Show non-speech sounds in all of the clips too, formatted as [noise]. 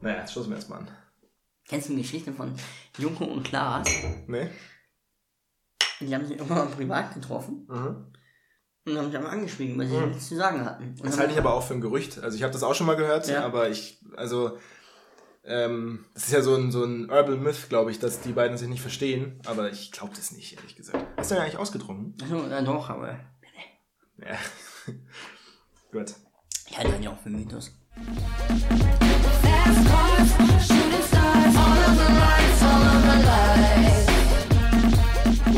Naja, jetzt stoßen wir erstmal an. Kennst du die Geschichte von Joko und Klaas? Nee? Die haben sich irgendwann mal privat getroffen Mhm. und haben sich einmal angeschrieben, weil sie nichts zu sagen hatten. Und Das halte ich aber auch für ein Gerücht. Also ich habe das auch schon mal gehört, Ja. aber ich, also, ähm, das ist ja so ein, so ein Urban Myth, glaube ich, dass die beiden sich nicht verstehen. Aber ich glaube das nicht, ehrlich gesagt. Hast du denn eigentlich ausgetrunken? Achso, ja doch, aber Ja. [laughs] Gut. ich halte ihn ja auch für Mythos.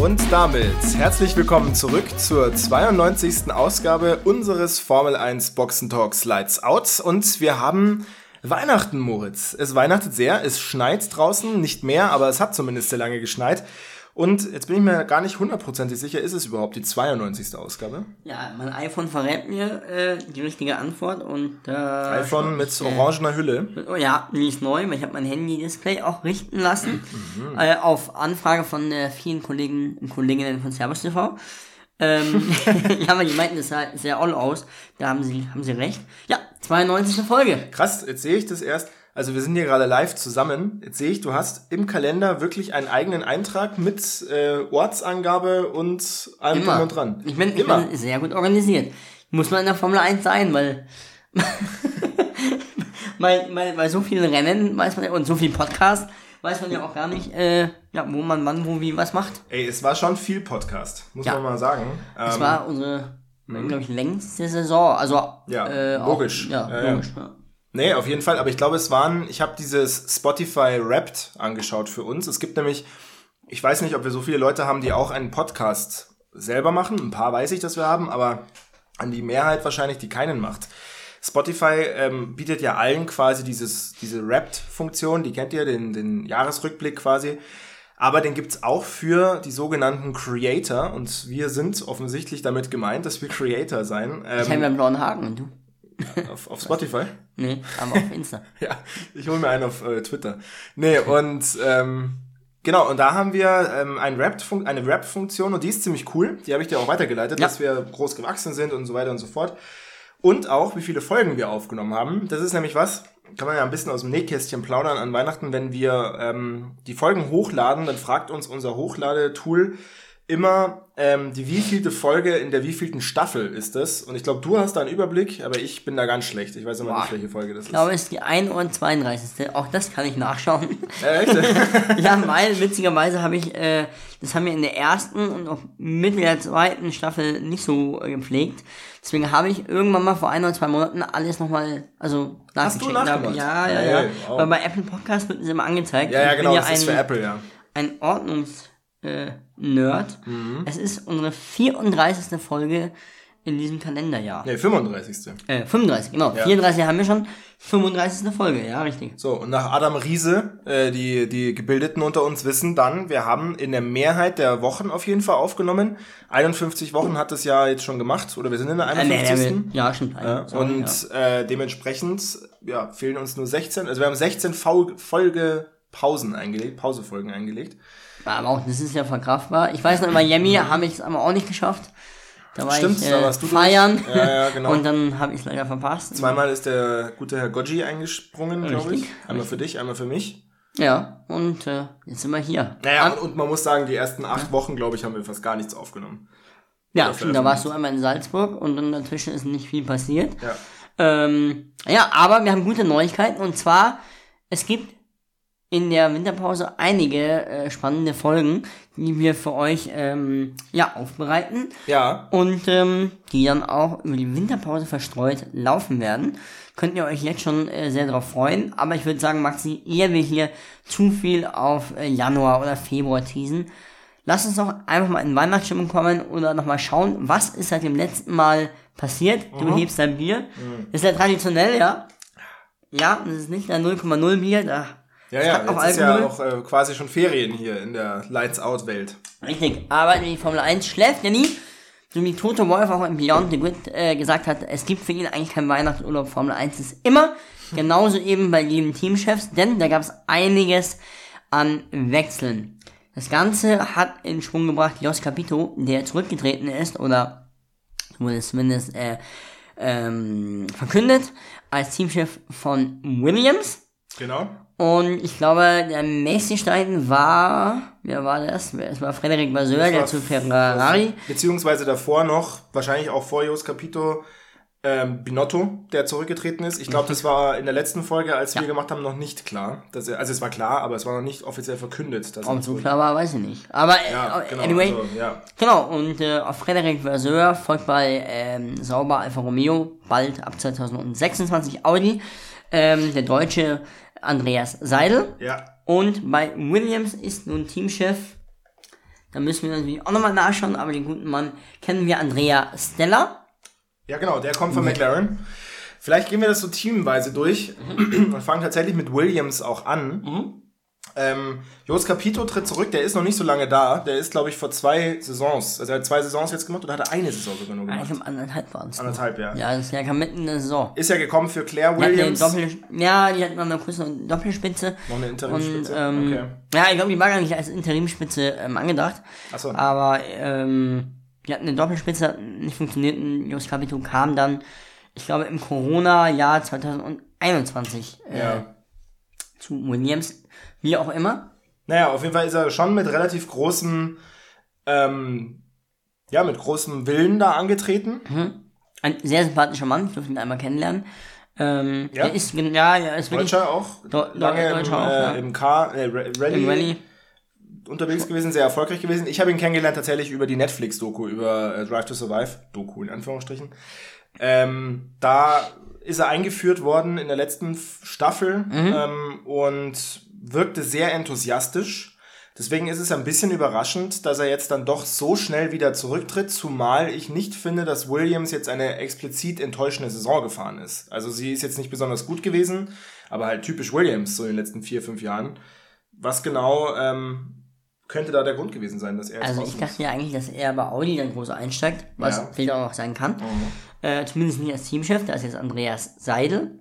Und damit herzlich willkommen zurück zur 92. Ausgabe unseres Formel 1 Boxen Talks Lights Out. Und wir haben Weihnachten, Moritz. Es weihnachtet sehr, es schneit draußen, nicht mehr, aber es hat zumindest sehr lange geschneit. Und jetzt bin ich mir gar nicht hundertprozentig sicher, ist es überhaupt die 92. Ausgabe? Ja, mein iPhone verrät mir äh, die richtige Antwort und äh, iPhone mit äh, orangener Hülle. Oh ja, die ist neu, weil ich habe mein Handy-Display auch richten lassen. Mhm. Äh, auf Anfrage von äh, vielen Kollegen und Kolleginnen von Servus TV. Ähm, [laughs] [laughs] ja, aber die meinten, das sah sehr all aus. Da haben sie, haben sie recht. Ja, 92. Folge. Krass, jetzt sehe ich das erst. Also wir sind hier gerade live zusammen. Jetzt sehe ich, du hast im Kalender wirklich einen eigenen Eintrag mit äh, Ortsangabe und allem drum und dran. Ich bin, ich Immer. bin sehr gut organisiert. Muss man in der Formel 1 sein, weil [laughs] weil, weil, weil so viele Rennen weiß man ja, und so viel Podcast weiß man ja auch gar nicht, äh, ja, wo man wann, wo, wie, was macht. Ey, es war schon viel Podcast, muss Ja. man mal sagen. Das Ähm, war unsere, glaube ich, längste Saison. Also, Ja, äh, logisch. Auch, ja, Ja, ja. logisch. Ja. Nee, auf jeden Fall, aber ich glaube, es waren, ich habe dieses Spotify Wrapped angeschaut für uns. Es gibt nämlich, ich weiß nicht, ob wir so viele Leute haben, die auch einen Podcast selber machen. Ein paar weiß ich, dass wir haben, aber an die Mehrheit wahrscheinlich, die keinen macht. Spotify ähm, bietet ja allen quasi dieses, diese Wrapped-Funktion, die kennt ihr, den, den Jahresrückblick quasi. Aber den gibt's auch für die sogenannten Creator und wir sind offensichtlich damit gemeint, dass wir Creator sein. Ich habe Ähm, ja einen blauen Haken und du? Auf, auf Spotify. Nee, aber auf Insta. [laughs] Ja, ich hole mir einen auf äh, Twitter. Nee, und ähm, genau, und da haben wir ähm, ein Rap eine Rap-Funktion und die ist ziemlich cool. Die habe ich dir auch weitergeleitet, Ja. dass wir groß gewachsen sind und so weiter und so fort. Und auch, wie viele Folgen wir aufgenommen haben. Das ist nämlich was, kann man ja ein bisschen aus dem Nähkästchen plaudern an Weihnachten, wenn wir ähm, die Folgen hochladen, dann fragt uns unser Hochdladetool immer, ähm, die wievielte Folge in der wievielten Staffel ist das. Und ich glaube, du hast da einen Überblick, aber ich bin da ganz schlecht. Ich weiß immer Boah. nicht, welche Folge das Ich glaube, es ist die 132. Auch das kann ich nachschauen. ist. Äh, echt? [laughs] ja, weil witzigerweise habe ich, äh, das haben wir in der ersten und auch Mitte der zweiten Staffel nicht so äh, gepflegt. Deswegen habe ich irgendwann mal vor ein oder zwei Monaten alles nochmal, also Hast du nachgecheckt. nachgemacht? Ja, ja, Hey, ja. wow. Weil bei Apple Podcast wird es immer angezeigt. Ja, ja, genau, das ist ein, für Apple, ja. ein Ordnungs äh, Nerd. Mhm. Es ist unsere 34. Folge in diesem Kalenderjahr. Nee, 35. Äh, 35, genau. Ja. 34 haben wir schon. 35. Folge, ja, richtig. So, und nach Adam Riese, äh, die, die Gebildeten unter uns wissen dann, wir haben in der Mehrheit der Wochen auf jeden Fall aufgenommen. 51 Wochen hat es ja jetzt schon gemacht, oder wir sind in der Äh, nee, 51. nee, ja, stimmt. Ja, Sorry, und äh, dementsprechend ja, fehlen uns nur 16. Also wir haben 16 Fol- Folge Pausen eingelegt, Pausefolgen eingelegt. Ja. Aber auch, das ist ja verkraftbar. Ich weiß noch, in Miami habe ich es aber auch nicht geschafft. Da war Stimmt, ich da äh, warst du feiern. Ja, ja, genau. Und dann habe ich es leider verpasst. Zweimal ist der gute Herr Goggi eingesprungen, glaube ich. Einmal für dich, einmal für mich. Ja, und äh, jetzt sind wir hier. Naja, und, und man muss sagen, die ersten acht Wochen, glaube ich, haben wir fast gar nichts aufgenommen. ja, stimmt, da warst du einmal in Salzburg und dann dazwischen ist nicht viel passiert. Ja. Ähm, ja, aber wir haben gute Neuigkeiten und zwar, es gibt in der Winterpause einige äh, spannende Folgen, die wir für euch ähm, ja, aufbereiten Ja, und ähm, die dann auch über die Winterpause verstreut laufen werden. Könnt ihr euch jetzt schon äh, sehr darauf freuen, aber ich würde sagen, Maxi, ehe wir hier zu viel auf äh, Januar oder Februar teasen, Lass uns doch einfach mal in Weihnachtsstimmung kommen oder nochmal schauen, was ist seit dem letzten Mal passiert. Du hebst dein Bier. Das ist ja traditionell, ja. Ja, das ist nicht ein 0,0 Bier, da ja, ja. Jetzt ist ja auch äh, quasi schon Ferien hier in der Lights-Out-Welt. Richtig, aber die Formel 1 schläft ja nie. So wie Toto Wolf auch im Beyond the Grid äh, gesagt hat, es gibt für ihn eigentlich keinen Weihnachtsurlaub. Formel 1 ist immer. Genauso eben bei jedem Teamchefs, denn da gab es einiges an Wechseln. Das Ganze hat in Schwung gebracht Jos Capito, der zurückgetreten ist, oder wurde es zumindest äh, ähm, verkündet, als Teamchef von Williams. Genau. Und ich glaube, der nächste Stein war, wer war das? Es war Frederik Baseur, der zu Ferrari. Beziehungsweise davor noch, wahrscheinlich auch vor Jos Capito, ähm, Binotto, der zurückgetreten ist. Ich glaube, das war in der letzten Folge, als wir gemacht haben, noch nicht klar. Dass er, also es war klar, aber es war noch nicht offiziell verkündet. Dass Ob so zurück- klar war, weiß ich nicht. Aber Ja, äh, genau. anyway, Also, ja. genau. Und äh, auf Frederik Baseur folgt bei ähm, Sauber Alfa Romeo bald ab 2026 Audi ähm, der deutsche Andreas Seidel. ja. Und bei Williams ist nun Teamchef. Da müssen wir natürlich auch nochmal nachschauen, aber den guten Mann kennen wir Andrea Stella. Ja, genau, der kommt von McLaren. Vielleicht gehen wir das so teamweise durch und fangen tatsächlich mit Williams auch an. Ähm, Jos Capito tritt zurück, der ist noch nicht so lange da. Der ist, glaube ich, vor zwei Saisons, also er hat zwei Saisons jetzt gemacht oder hat er eine Saison sogar nur gemacht? Eigentlich um anderthalb waren es. Anderthalb, ja. Ja, das ist ja mitten in der Saison. Ist ja gekommen für Claire Die eine Williams. Doppel, ja, die hatten noch eine kurze Doppelspitze. Noch eine Und, Interimspitze. ähm, okay. ja, ich glaube, die war gar nicht als Interimspitze ähm, angedacht. Achso. Aber ähm, die hatten eine Doppelspitze, hat nicht funktioniert und Jos Capito kam dann, ich glaube, im Corona-Jahr 2021 äh, Ja. zu Williams. Wie auch immer. Naja, auf jeden Fall ist er schon mit relativ großem, ähm, ja, mit großem Willen da angetreten. Ein sehr sympathischer Mann, ich durfte ihn einmal kennenlernen. Ähm, Ja? Er ist, ja, er ist wirklich Deutscher auch. Deu- lange Deutscher im, auch, äh, ja. im Car, äh, Ra- Rally, im Rallye. unterwegs gewesen, sehr erfolgreich gewesen. Ich habe ihn kennengelernt tatsächlich über die Netflix-Doku, über äh, Drive to Survive, Doku in Anführungsstrichen. Ähm, da ist er eingeführt worden in der letzten Staffel ähm, und wirkte sehr enthusiastisch. Deswegen ist es ein bisschen überraschend, dass er jetzt dann doch so schnell wieder zurücktritt, zumal ich nicht finde, dass Williams jetzt eine explizit enttäuschende Saison gefahren ist. Also sie ist jetzt nicht besonders gut gewesen, aber halt typisch Williams so in den letzten vier, fünf Jahren. Was genau ähm, könnte da der Grund gewesen sein, dass er Also ich dachte ja eigentlich, dass er bei Audi dann groß einsteigt, was Ja. vielleicht auch noch sein kann. Äh, zumindest nicht als Teamchef, da ist jetzt Andreas Seidel.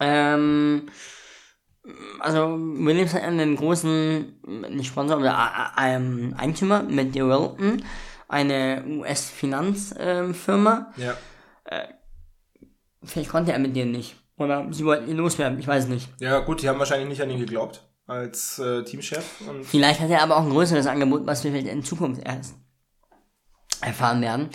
Ähm, also Williams hat einen großen nicht Sponsor oder A- A- ähm, Eigentümer mit DeWilton, eine US-Finanzfirma. Ja. Vielleicht konnte er mit denen nicht. Oder sie wollten ihn loswerden, ich weiß es nicht. ja, gut, die haben wahrscheinlich nicht an ihn geglaubt als äh, Teamchef. Vielleicht hat er aber auch ein größeres Angebot, was wir vielleicht in Zukunft erst erfahren werden.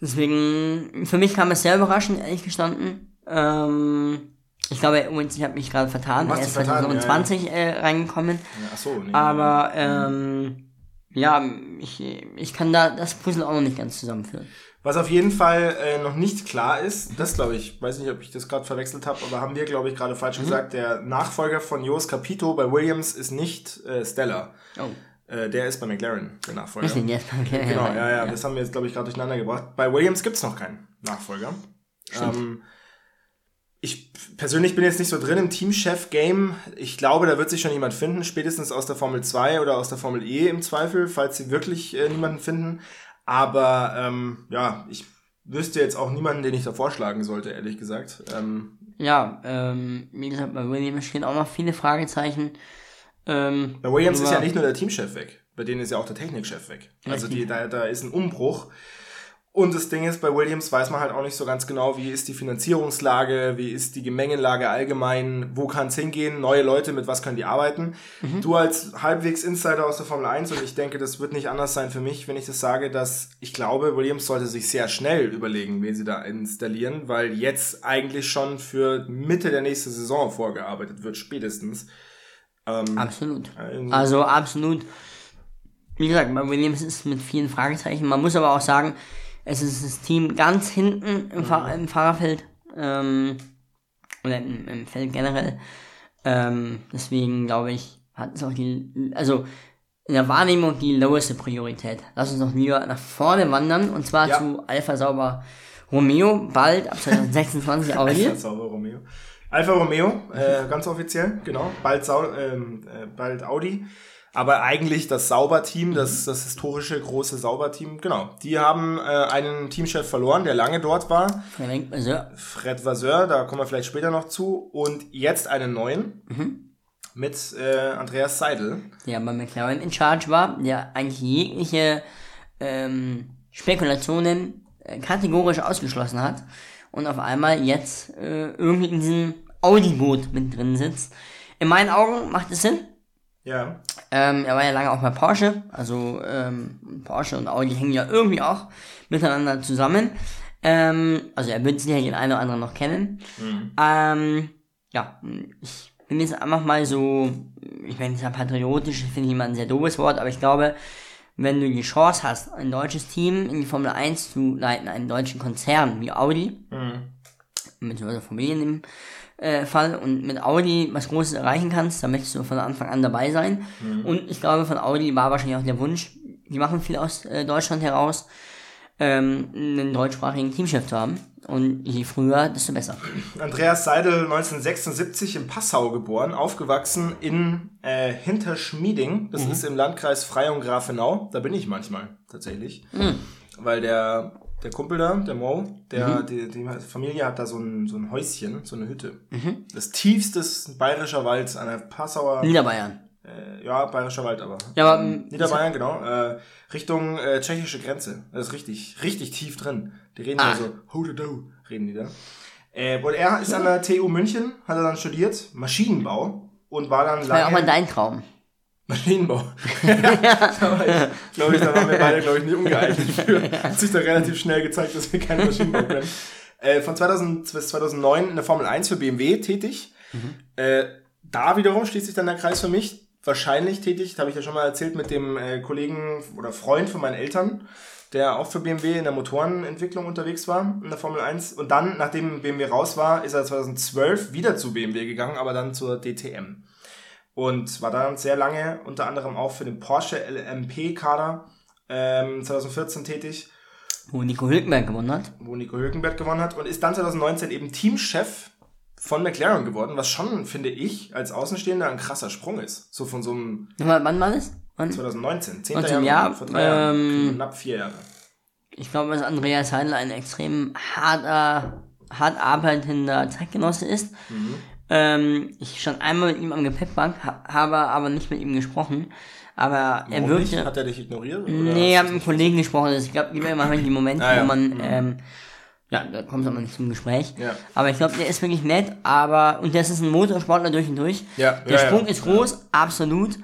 Deswegen, für mich kam es sehr überraschend, ehrlich gestanden. Ähm, ich glaube, übrigens, ich habe mich gerade vertan. Er ist vertan, 2020 Äh, reingekommen. ja, ach so, nee, Aber, ähm, ja, ich, ich kann da das Puzzle auch noch nicht ganz zusammenführen. Was auf jeden Fall äh, noch nicht klar ist, das glaube ich, weiß nicht, ob ich das gerade verwechselt habe, aber haben wir, glaube ich, gerade Mhm. falsch gesagt, der Nachfolger von Jos Capito bei Williams ist nicht äh, Stella. Oh. Äh, der ist bei McLaren, der Nachfolger. Was denn jetzt? Genau, ja, ja, das haben wir jetzt, glaube ich, gerade durcheinander gebracht. Bei Williams gibt's noch keinen Nachfolger. Ähm, persönlich bin jetzt nicht so drin im Teamchef-Game. Ich glaube, da wird sich schon jemand finden, spätestens aus der Formel 2 oder aus der Formel E im Zweifel, falls sie wirklich äh, niemanden finden. Aber ähm, ja, ich wüsste jetzt auch niemanden, den ich da vorschlagen sollte, ehrlich gesagt. Ähm, Ja, ähm, wie gesagt, bei Williams stehen auch noch viele Fragezeichen. Ähm, bei Williams ist ja nicht nur der Teamchef weg, bei denen ist ja auch der Technikchef weg. Also die, da, da ist ein Umbruch. Und das Ding ist, bei Williams weiß man halt auch nicht so ganz genau, wie ist die Finanzierungslage, wie ist die Gemengelage allgemein, wo kann es hingehen, neue Leute, mit was können die arbeiten. Du als halbwegs Insider aus der Formel 1 und ich denke, das wird nicht anders sein für mich, wenn ich das sage, dass ich glaube, Williams sollte sich sehr schnell überlegen, wen sie da installieren, weil jetzt eigentlich schon für Mitte der nächsten Saison vorgearbeitet wird, spätestens. Absolut. irgendwie- Also absolut. Wie gesagt, bei Williams ist es mit vielen Fragezeichen. Man muss aber auch sagen, es ist das Team ganz hinten im, Fahr im Fahrerfeld. Ähm, oder im, im Feld generell. Ähm, deswegen glaube ich, hat es auch die, also in der Wahrnehmung die loweste Priorität. Lass uns doch lieber nach vorne wandern und zwar Ja. zu Alpha Sauber Romeo, bald ab 2026 Audi. Alfa Romeo. Alfa Romeo, äh, ganz offiziell, genau. Bald, Sau ähm, äh, bald Audi. Aber eigentlich das Sauberteam, das, das historische große Sauberteam, genau. Die haben äh, einen Teamchef verloren, der lange dort war. Frederik Baseur. Fred Vasseur, da kommen wir vielleicht später noch zu. Und jetzt einen neuen mit äh, Andreas Seidel. der bei McLaren in Charge war, der eigentlich jegliche ähm, Spekulationen äh, kategorisch ausgeschlossen hat und auf einmal jetzt äh, irgendwie in diesen Audi-Boot mit drin sitzt. In meinen Augen macht es Sinn. Ja. Ähm, er war ja lange auch bei Porsche, also ähm, Porsche und Audi hängen ja irgendwie auch miteinander zusammen. Ähm, also er wird sicher den einen oder anderen noch kennen. Ähm, ja, ich bin jetzt einfach mal so, ich meine, dieser patriotisch finde ich immer ein sehr doofes Wort, aber ich glaube, wenn du die Chance hast, ein deutsches Team in die Formel 1 zu leiten, einen deutschen Konzern wie Audi, beziehungsweise Familie in dem äh, Fall und mit Audi was Großes erreichen kannst, dann möchtest du von Anfang an dabei sein. Und ich glaube, von Audi war wahrscheinlich auch der Wunsch, die machen viel aus äh, Deutschland heraus, ähm, einen deutschsprachigen Teamchef zu haben. Und je früher, desto besser. Andreas Seidel, 1976 in Passau geboren, aufgewachsen in äh, Hinterschmieding. Das ist im Landkreis Freyung-Grafenau. Da bin ich manchmal tatsächlich. Weil der, der Kumpel da, der Mo, der, die, die Familie hat da so ein, so ein Häuschen, so eine Hütte. Das tiefste bayerischer Wald an der Passauer, Niederbayern. äh, ja, bayerischer Wald aber. Ja, aber ähm, Niederbayern, genau. Äh, Richtung äh, tschechische Grenze. Das ist richtig, richtig tief drin. Die reden Ah. da so, ho do do, reden die da. Äh, und er ist an der TU München, hat er dann studiert, Maschinenbau und war dann das war ja auch mal lange dein Traum. Maschinenbau. Aber ich [laughs] glaube, ich, da waren wir beide, glaube ich, nicht ungeeignet für. Hat sich da relativ schnell gezeigt, dass wir keine Maschinenbau können. Äh, von 2000 bis 2009 in der Formel 1 für BMW tätig. Äh, da wiederum schließt sich dann der Kreis für mich. Wahrscheinlich tätig, habe ich ja schon mal erzählt, mit dem äh, Kollegen oder Freund von meinen Eltern, der auch für BMW in der Motorenentwicklung unterwegs war, in der Formel 1. Und dann, nachdem BMW raus war, ist er 2012 wieder zu BMW gegangen, aber dann zur DTM und war dann sehr lange unter anderem auch für den Porsche LMP-Kader ähm, 2014 tätig, Wo Nico Hülkenberg gewonnen hat. wo Nico Hülkenberg gewonnen hat und ist dann 2019 eben Teamchef von McLaren geworden, was schon, finde ich, als Außenstehender ein krasser Sprung ist. So von so einem Wann war das? Wann? 2019, 10. 19, Jahr, ja, vor drei Jahren, ähm, knapp vier Jahre. Ich glaube, dass Andreas Heidel ein extrem harter, hart arbeitender Zeitgenosse ist. Mhm. Ähm, ich stand einmal mit ihm am Gepäckbank, ha habe aber nicht mit ihm gesprochen. Aber er Warum nicht? wirkte. Hat er dich ignoriert? oder Nee, ich habe mit einem Kollegen gesprochen. Ich glaube, gibt immer die Momente, Ah, ja. wo man, Mhm. ähm, ja, da kommt es aber nicht zum Gespräch. Ja. Aber ich glaube, der ist wirklich nett, aber, und das ist ein Motorsportler durch und durch. Ja, Der ja, Sprung ist groß, absolut.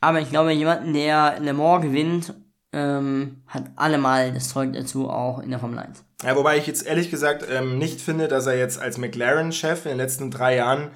Aber ich glaube, jemanden, der Le Mans gewinnt, ähm, hat allemal das Zeug dazu, auch in der Formel 1. Ja, wobei ich jetzt ehrlich gesagt ähm, nicht finde, dass er jetzt als McLaren-Chef in den letzten drei Jahren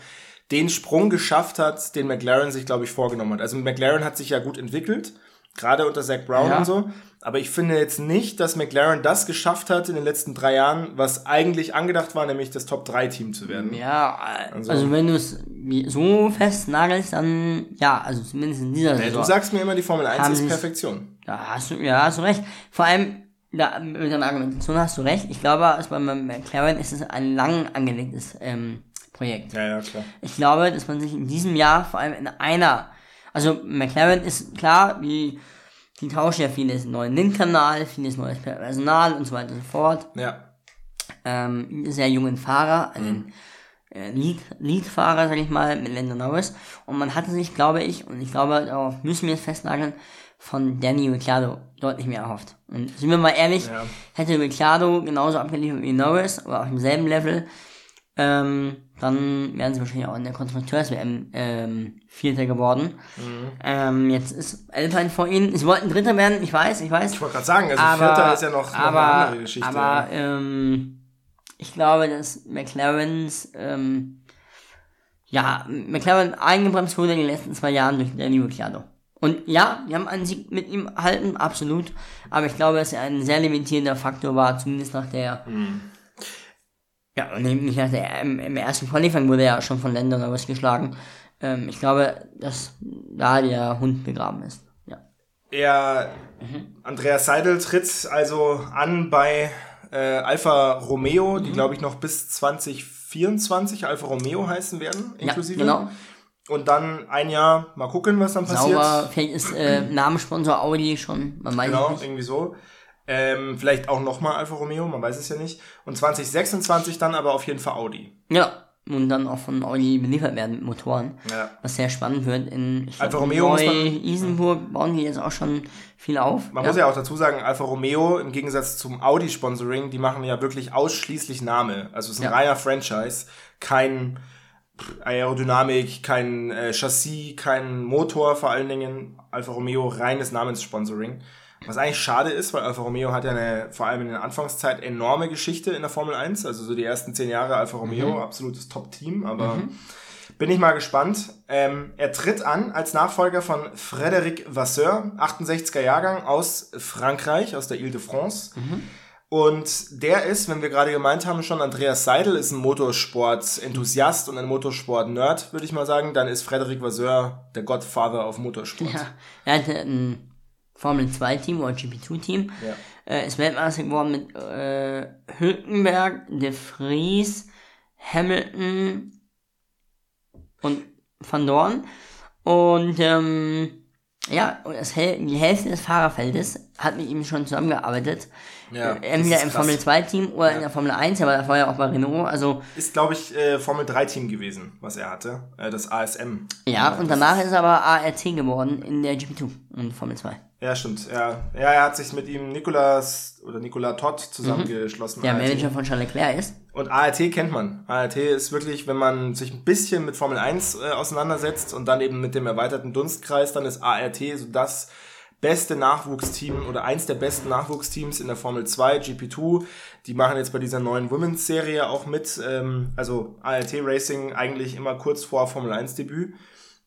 den Sprung geschafft hat, den McLaren sich, glaube ich, vorgenommen hat. Also McLaren hat sich ja gut entwickelt, gerade unter Zach Brown Ja. und so. Aber ich finde jetzt nicht, dass McLaren das geschafft hat in den letzten drei Jahren, was eigentlich angedacht war, nämlich das Top-3-Team zu werden. Ja, Also- also, wenn du es so festnagelst, dann ja, also zumindest in dieser Ja, Saison. du sagst mir immer, die Formel 1 Haben ist Perfektion. Da hast du, ja, hast du recht. Vor allem, da, mit deiner Argumentation hast du recht. Ich glaube, bei McLaren ist es ein lang angelegtes ähm, Projekt. Ja, ja, klar. Ich glaube, dass man sich in diesem Jahr vor allem in einer, also McLaren ist klar, wie die tauschen ja vieles neuen Link-Kanal, vieles neues Personal und so weiter und so fort. Ja. Ähm, sehr jungen Fahrer, einen äh, Lead, Lead-Fahrer, sag ich mal, mit Lando Norris. Und man hatte sich, glaube ich, und ich glaube, darauf müssen wir es festnageln, von Danny Ricciardo deutlich mehr erhofft. Und sind wir mal ehrlich, Ja. hätte Ricciardo genauso abgeliefert wie Norris, aber auf demselben Level, ähm, dann wären sie wahrscheinlich auch in der Konstrukteurs-WM ähm, Vierter geworden. Mhm. Ähm, jetzt ist Alpine vor ihnen. Sie wollten Dritter werden, ich weiß, ich weiß. Ich wollte gerade sagen, also aber, Vierter ist ja noch, noch aber, eine andere Geschichte. Aber ähm, ich glaube, dass McLarens ähm, ja, McLaren eingebremst wurde in den letzten zwei Jahren durch Danny Ricciardo. Und ja, die haben einen Sieg mit ihm erhalten, absolut. Aber ich glaube, dass er ein sehr limitierender Faktor war, zumindest nach der. Mhm. Ja, und nicht nach der. Im, im ersten Qualifying wurde er ja schon von Ländern Norris geschlagen. Ähm, ich glaube, dass da der Hund begraben ist. Ja. Er, Andreas Seidel tritt also an bei äh, Alfa Romeo, Mhm. die glaube ich noch bis 2024 Alfa Romeo heißen werden, inklusive. Ja, genau. Und dann ein Jahr, mal gucken, was dann passiert. Sauber, vielleicht ist äh, Namenssponsor Audi schon, man weiß Genau, nicht. irgendwie so. Ähm, vielleicht auch nochmal Alfa Romeo, man weiß es ja nicht. Und 2026 dann aber auf jeden Fall Audi. Ja, und dann auch von Audi beliefert werden mit Motoren. Ja. Was sehr spannend wird. In ich Alfa glaub, Romeo muss man- Neu-Isenburg bauen die jetzt auch schon viel auf. Man muss ja auch dazu sagen, Alfa Romeo im Gegensatz zum Audi-Sponsoring, die machen ja wirklich ausschließlich Name. Also es ist ein Ja. reiner Franchise, kein Aerodynamik, kein äh, Chassis, kein Motor vor allen Dingen. Alfa Romeo reines Namenssponsoring. Was eigentlich schade ist, weil Alfa Romeo hat ja eine, vor allem in der Anfangszeit, enorme Geschichte in der Formel 1. Also so die ersten zehn Jahre Alfa Romeo, absolutes Top-Team, aber bin ich mal gespannt. Ähm, er tritt an als Nachfolger von Frédéric Vasseur, 68er Jahrgang aus Frankreich, aus der Ile-de-France. Und der ist, wenn wir gerade gemeint haben, schon Andreas Seidel ist ein Motorsport-Enthusiast und ein Motorsport-Nerd, würde ich mal sagen. Dann ist Frédéric Vasseur der Godfather auf Motorsport. Ja, er hatte ein Formel 2 Team oder GP2 Team. Ja. Äh, ist Weltmeister geworden mit äh, Hülkenberg, De Vries, Hamilton und Van Dorn. Und ähm, ja, und das, Häl- die Hälfte des Fahrerfeldes hat mit ihm schon zusammengearbeitet. Ja, äh, entweder ist im. Formel 2 Team oder in der Formel 1, aber das war ja auch bei Renault. Also Ist, glaube ich, äh, Formel 3-Team gewesen, was er hatte. Äh, das ASM. ja, und danach ist er aber ART geworden in der GP2 und Formel 2. Ja, stimmt. Ja, ja er hat sich mit ihm Nikolas oder Nikola Todd zusammengeschlossen. Der ART. Manager von Charles Leclerc ist. Und ART kennt man. ART ist wirklich, wenn man sich ein bisschen mit Formel 1 äh, auseinandersetzt und dann eben mit dem erweiterten Dunstkreis, dann ist ART so das beste Nachwuchsteam oder eins der besten Nachwuchsteams in der Formel 2, GP2. Die machen jetzt bei dieser neuen Women's Serie auch mit. Ähm, also ART Racing eigentlich immer kurz vor Formel 1 Debüt.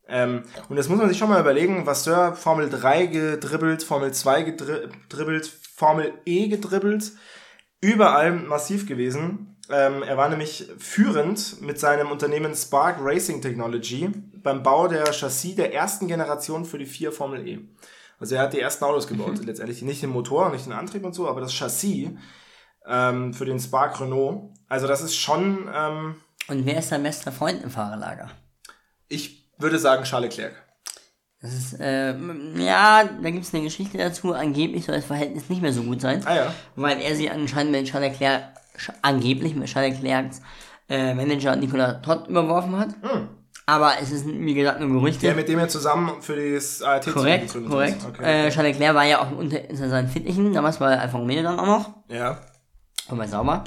Ähm, und das muss man sich schon mal überlegen, was Sir Formel 3 gedribbelt, Formel 2 gedribbelt, Formel E gedribbelt, überall massiv gewesen. Ähm, er war nämlich führend mit seinem Unternehmen Spark Racing Technology beim Bau der Chassis der ersten Generation für die vier Formel E. Also er hat die ersten Autos gebaut, letztendlich nicht den Motor, nicht den Antrieb und so, aber das Chassis ähm, für den Spark Renault. Also das ist schon, ähm, Und wer ist dein bester Freund im Fahrerlager? ich würde sagen Charles Leclerc. Das ist, äh, ja, da gibt es eine Geschichte dazu. Angeblich soll das Verhältnis nicht mehr so gut sein, Ah ja. weil er sie anscheinend mit Charles Leclerc, angeblich mit Charles Leclercs äh, Manager Nicola Todd überworfen hat. Aber es ist, wie gesagt, nur Gerüchte. Hm. Der, mit dem er zusammen für das ART korrekt, korrekt. Okay. Äh, Charles Leclerc war ja auch unter, unter seinen Fittichen, damals bei Alfa Romeo dann auch noch. ja. Und bei Sauber.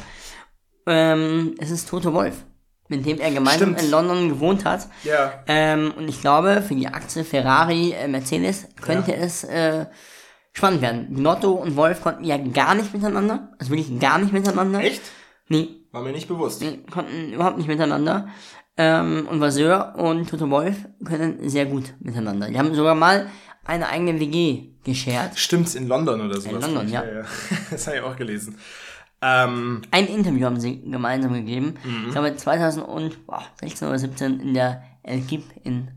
Ähm, es ist Toto Wolf, mit dem er gemeinsam Stimmt. in London gewohnt hat. Ja. Ähm, und ich glaube, für die Achse Ferrari, äh, Mercedes könnte Ja. es äh, spannend werden. Notto und Wolf konnten ja gar nicht miteinander. Also wirklich gar nicht miteinander. Echt? Nee, War mir nicht bewusst. nee, konnten überhaupt nicht miteinander. Ähm, und Vasseur und Toto Wolf können sehr gut miteinander. Die haben sogar mal eine eigene WG geschert. Stimmt, in London oder sowas. In London, ja. [laughs] Das habe ich auch gelesen. Ähm, Ein Interview haben sie gemeinsam gegeben. Mhm. Ich glaube 2016 oder 17 in der Elkip in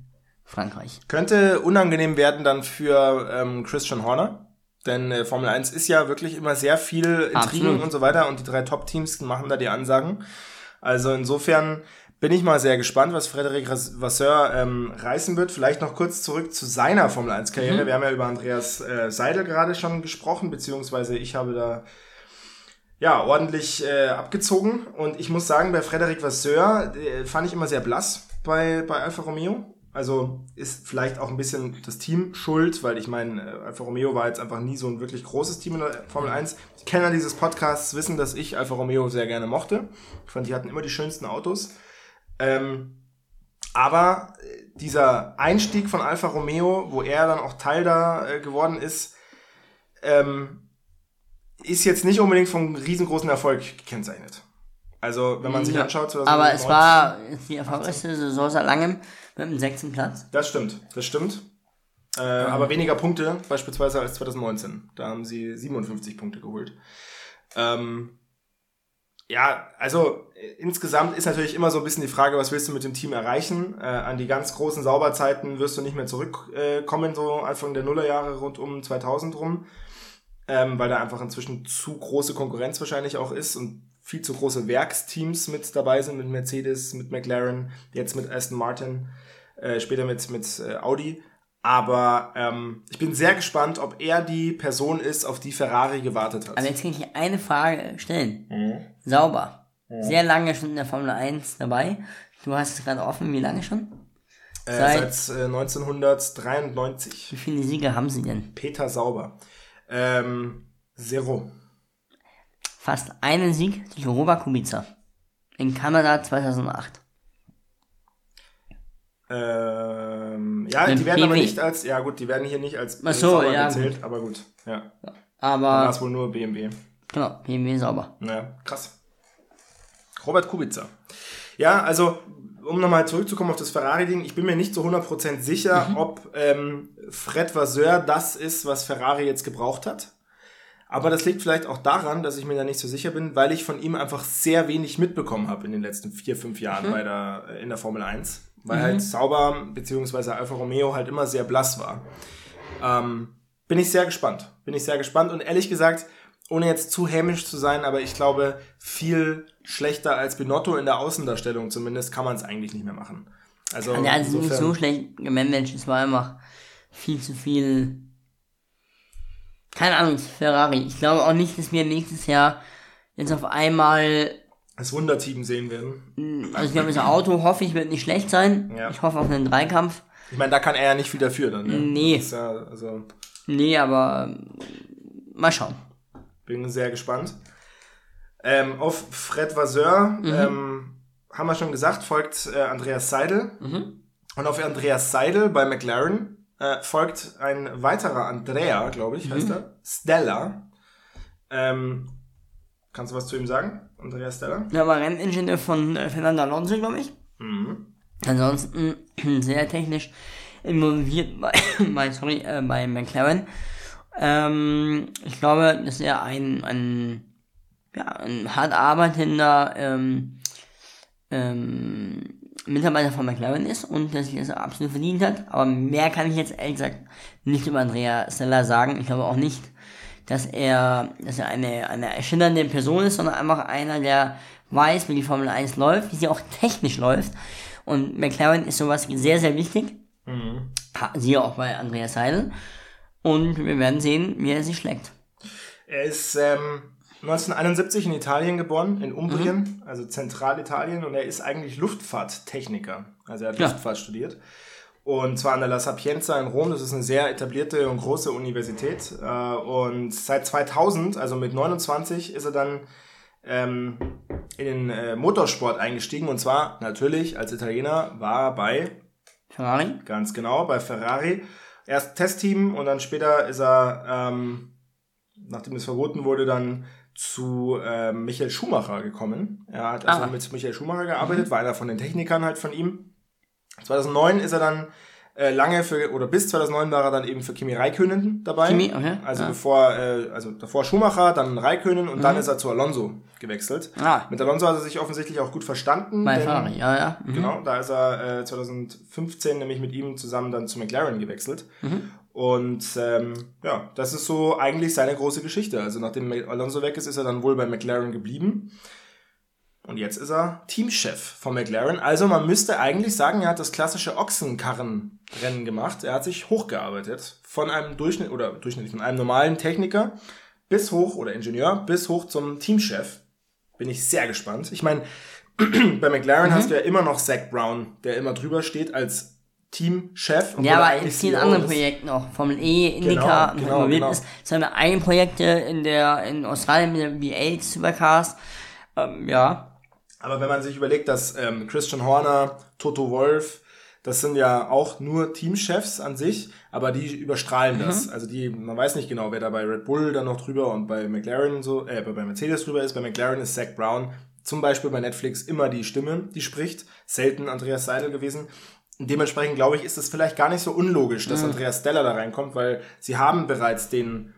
Frankreich. könnte unangenehm werden dann für ähm, Christian Horner. Denn äh, Formel 1 ist ja wirklich immer sehr viel Intrigen Absolut. und so weiter und die drei Top-Teams machen da die Ansagen. Also insofern bin ich mal sehr gespannt, was Ras- Vasseur ähm, reißen wird. Vielleicht noch kurz zurück zu seiner Formel 1-Karriere. Wir haben ja über Andreas äh, Seidel gerade schon gesprochen, beziehungsweise ich habe da ja, ordentlich äh, abgezogen. Und ich muss sagen, bei Frédéric Vasseur äh, fand ich immer sehr blass bei, bei Alfa Romeo. Also ist vielleicht auch ein bisschen das Team schuld, weil ich meine, äh, Alfa Romeo war jetzt einfach nie so ein wirklich großes Team in der Formel 1. Die Kenner dieses Podcasts wissen, dass ich Alfa Romeo sehr gerne mochte. Ich fand, die hatten immer die schönsten Autos. Ähm, aber äh, dieser Einstieg von Alfa Romeo, wo er dann auch Teil da äh, geworden ist, ähm, ist jetzt nicht unbedingt vom riesengroßen Erfolg gekennzeichnet. Also, wenn man sich Ja, anschaut, Aber es 2019 war die erfolgreichste Saison seit langem mit dem sechsten Platz. Das stimmt, das stimmt. Äh, Aber weniger Punkte, beispielsweise als 2019. Da haben sie 57 Punkte geholt. Ähm, ja, also äh, insgesamt ist natürlich immer so ein bisschen die Frage, was willst du mit dem Team erreichen? Äh, an die ganz großen Sauberzeiten wirst du nicht mehr zurückkommen, äh, kommen, so Anfang der Nullerjahre rund um 2000 rum, ähm, weil da einfach inzwischen zu große Konkurrenz wahrscheinlich auch ist und viel zu große Werksteams mit dabei sind, mit Mercedes, mit McLaren, jetzt mit Aston Martin, äh, später mit, mit äh, Audi. Aber ähm, ich bin sehr gespannt, ob er die Person ist, auf die Ferrari gewartet hat. Aber jetzt kann ich dir eine Frage stellen. Mhm. Sauber. Sehr lange schon in der Formel 1 dabei. Du hast es gerade offen, wie lange schon? Äh, seit- seit äh, 1993. Wie viele Siege haben sie denn? Peter Sauber. Ähm, Zero. Fast einen Sieg durch Robert Kubica. In Kanada 2008. Ähm, ja, Ein die werden aber BMW. nicht als, ja gut, die werden hier nicht als Ach so, sauber ja, gezählt, aber gut, ja. Dann war Aber, es wohl nur BMW. genau, BMW sauber. Ja, krass. Robert Kubica. Ja, also, um nochmal zurückzukommen auf das Ferrari-Ding, ich bin mir nicht zu 100% sicher, ob ähm, Fred Vasseur das ist, was Ferrari jetzt gebraucht hat. Aber das liegt vielleicht auch daran, dass ich mir da nicht so sicher bin, weil ich von ihm einfach sehr wenig mitbekommen habe in den letzten vier, fünf Jahren bei der, äh, in der Formel 1. Weil halt Sauber bzw. Alfa Romeo halt immer sehr blass war. Ähm, bin ich sehr gespannt. Bin ich sehr gespannt und ehrlich gesagt, ohne jetzt zu hämisch zu sein, aber ich glaube, viel schlechter als Binotto in der Außendarstellung zumindest kann man es eigentlich nicht mehr machen. Also, nicht insofern- so schlecht gemanagt, es war einfach viel zu viel. Keine Ahnung, Ferrari. Ich glaube auch nicht, dass wir nächstes Jahr jetzt auf einmal, das Wunderteam sehen werden. also ich glaube, das Auto hoffe ich wird nicht schlecht sein. Ja. Ich hoffe auf einen Dreikampf. Ich meine, da kann er ja nicht viel dafür dann. Ne? Nee. Ja, also, Nee, aber ähm, mal schauen. bin sehr gespannt. Ähm, auf Fred Vasseur, ähm, haben wir schon gesagt, folgt äh, Andreas Seidel. Und auf Andreas Seidel bei McLaren äh, folgt ein weiterer Andrea, glaube ich, heißt er. Stella. Ähm, kannst du was zu ihm sagen? Andreas Stella? Der war Renningenieur von äh, Fernando Alonso, glaube ich. Mhm. Ansonsten [clears throat] sehr technisch involviert bei, [clears throat] bei, sorry, äh, bei McLaren. Ähm, ich glaube, dass er ein, ein, ja, ein hart arbeitender ähm, ähm, Mitarbeiter von McLaren ist und dass sich das absolut verdient hat. Aber mehr kann ich jetzt ehrlich gesagt nicht über Andrea Stella sagen. Ich glaube auch nicht, dass er, dass er eine, eine erschillernde Person ist, sondern einfach einer, der weiß, wie die Formel 1 läuft, wie sie auch technisch läuft. Und McLaren ist sowas sehr, sehr wichtig. Ha- Siehe auch bei Andreas Seidel. Und wir werden sehen, wie er sich schlägt. Er ist ähm, 1971 in Italien geboren, in Umbrien, also Zentralitalien, und er ist eigentlich Luftfahrttechniker. Also er hat Ja. Luftfahrt studiert. Und zwar an der La Sapienza in Rom, das ist eine sehr etablierte und große Universität. Äh, und seit 2000, also mit 29, ist er dann ähm, in den äh, Motorsport eingestiegen. Und zwar natürlich als Italiener war er bei Ferrari? Ganz genau, bei Ferrari. Erst Testteam und dann später ist er, ähm, nachdem es verboten wurde, dann zu ähm, Michael Schumacher gekommen. Er hat also Ah. mit Michael Schumacher gearbeitet, war einer von den Technikern halt von ihm. 2009 ist er dann äh, lange für, oder bis 2009 war er dann eben für Kimi Räikkönen dabei. Kimi, okay. Also Ja. bevor, äh, also davor Schumacher, dann Räikkönen und dann ist er zu Alonso gewechselt. Ah. Mit Alonso hat er sich offensichtlich auch gut verstanden. Bei denn- Ferrari, ja, ja. Mhm. Genau, da ist er äh, 2015 nämlich mit ihm zusammen dann zu McLaren gewechselt. Und ähm, ja, das ist so eigentlich seine große Geschichte. Also nachdem Alonso weg ist, ist er dann wohl bei McLaren geblieben. Und jetzt ist er Teamchef von McLaren. Also man müsste eigentlich sagen, er hat das klassische Ochsenkarrenrennen gemacht. Er hat sich hochgearbeitet von einem Durchschnitt oder durchschnittlich von einem normalen Techniker bis hoch oder Ingenieur bis hoch zum Teamchef. Bin ich sehr gespannt. Ich meine, [clears throat] bei McLaren hast du ja immer noch Zach Brown, der immer drüber steht als Teamchef. Ja, er aber in vielen anderen ist. Projekten auch. Formel E, Indica, Genau, und genau, genau. ist. Seine eigenen Projekte in der, in Australien mit der V8 Supercars. Ähm, ja. Aber wenn man sich überlegt, dass ähm, Christian Horner, Toto Wolf, das sind ja auch nur Teamchefs an sich, aber die überstrahlen Mhm. das. Also die, man weiß nicht genau, wer da bei Red Bull dann noch drüber und bei McLaren so, äh, bei Mercedes drüber ist. Bei McLaren ist Zach Brown zum Beispiel bei Netflix immer die Stimme, die spricht. Selten Andreas Seidel gewesen. Dementsprechend glaube ich, ist es vielleicht gar nicht so unlogisch, Mhm. dass Andreas Stella da reinkommt, weil sie haben bereits den